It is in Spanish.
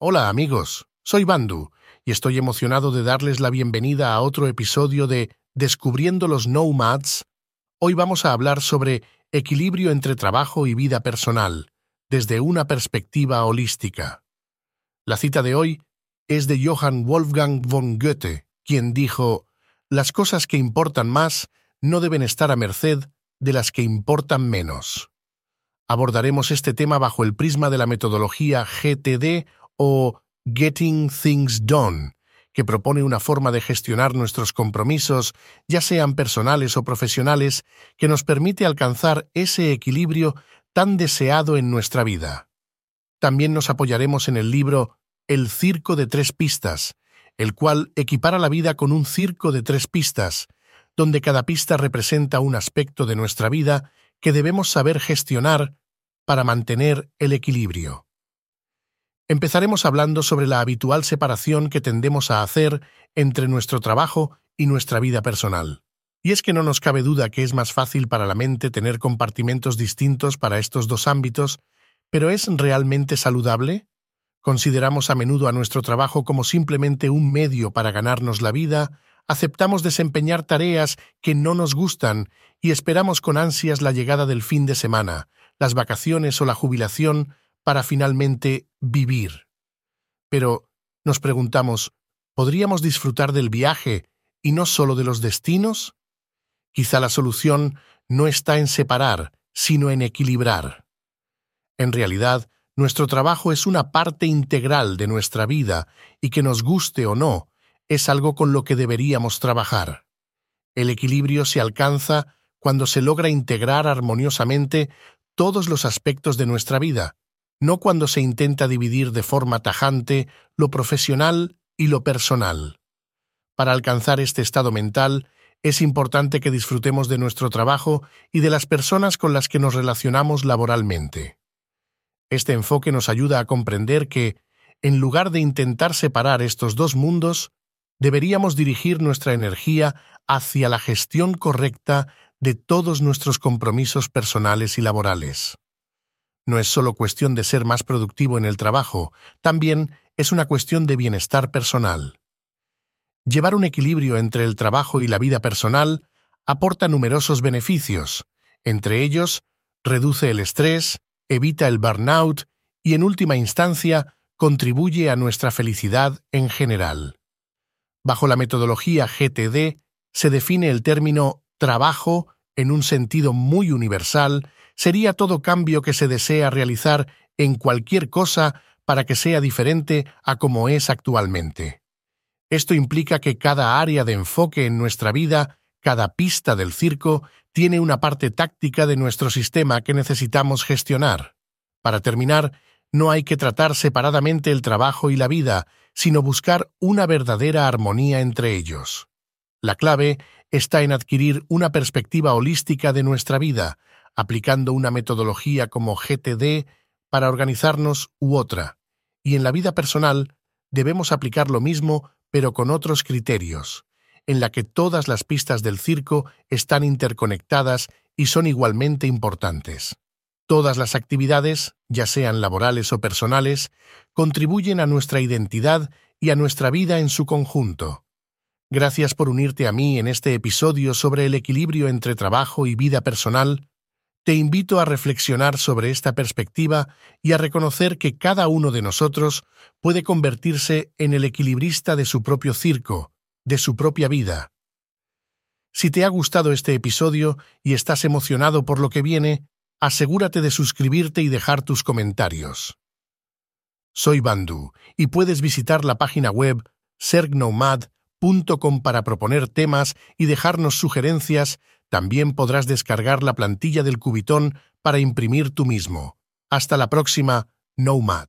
Hola amigos, soy Bandu y estoy emocionado de darles la bienvenida a otro episodio de Descubriendo los Nomads. Hoy vamos a hablar sobre equilibrio entre trabajo y vida personal, desde una perspectiva holística. La cita de hoy es de Johann Wolfgang von Goethe, quien dijo, Las cosas que importan más no deben estar a merced de las que importan menos. Abordaremos este tema bajo el prisma de la metodología GTD o Getting Things Done, que propone una forma de gestionar nuestros compromisos, ya sean personales o profesionales, que nos permite alcanzar ese equilibrio tan deseado en nuestra vida. También nos apoyaremos en el libro El circo de tres pistas, el cual equipara la vida con un circo de tres pistas, donde cada pista representa un aspecto de nuestra vida que debemos saber gestionar para mantener el equilibrio. Empezaremos hablando sobre la habitual separación que tendemos a hacer entre nuestro trabajo y nuestra vida personal. Y es que no nos cabe duda que es más fácil para la mente tener compartimentos distintos para estos dos ámbitos, pero ¿es realmente saludable? Consideramos a menudo a nuestro trabajo como simplemente un medio para ganarnos la vida, aceptamos desempeñar tareas que no nos gustan y esperamos con ansias la llegada del fin de semana, las vacaciones o la jubilación para finalmente vivir. Pero nos preguntamos, ¿podríamos disfrutar del viaje y no solo de los destinos? Quizá la solución no está en separar, sino en equilibrar. En realidad, nuestro trabajo es una parte integral de nuestra vida y que nos guste o no, es algo con lo que deberíamos trabajar. El equilibrio se alcanza cuando se logra integrar armoniosamente todos los aspectos de nuestra vida, no cuando se intenta dividir de forma tajante lo profesional y lo personal. Para alcanzar este estado mental, es importante que disfrutemos de nuestro trabajo y de las personas con las que nos relacionamos laboralmente. Este enfoque nos ayuda a comprender que, en lugar de intentar separar estos dos mundos, deberíamos dirigir nuestra energía hacia la gestión correcta de todos nuestros compromisos personales y laborales. No es solo cuestión de ser más productivo en el trabajo, también es una cuestión de bienestar personal. Llevar un equilibrio entre el trabajo y la vida personal aporta numerosos beneficios, entre ellos, reduce el estrés, evita el burnout y, en última instancia, contribuye a nuestra felicidad en general. Bajo la metodología GTD se define el término trabajo en un sentido muy universal sería todo cambio que se desea realizar en cualquier cosa para que sea diferente a como es actualmente. Esto implica que cada área de enfoque en nuestra vida, cada pista del circo, tiene una parte táctica de nuestro sistema que necesitamos gestionar. Para terminar, no hay que tratar separadamente el trabajo y la vida, sino buscar una verdadera armonía entre ellos. La clave está en adquirir una perspectiva holística de nuestra vida, aplicando una metodología como GTD para organizarnos u otra, y en la vida personal debemos aplicar lo mismo pero con otros criterios, en la que todas las pistas del circo están interconectadas y son igualmente importantes. Todas las actividades, ya sean laborales o personales, contribuyen a nuestra identidad y a nuestra vida en su conjunto. Gracias por unirte a mí en este episodio sobre el equilibrio entre trabajo y vida personal te invito a reflexionar sobre esta perspectiva y a reconocer que cada uno de nosotros puede convertirse en el equilibrista de su propio circo, de su propia vida. Si te ha gustado este episodio y estás emocionado por lo que viene, asegúrate de suscribirte y dejar tus comentarios. Soy Bandu y puedes visitar la página web sergnomad.com para proponer temas y dejarnos sugerencias también podrás descargar la plantilla del Cubitón para imprimir tú mismo. Hasta la próxima, Nomad.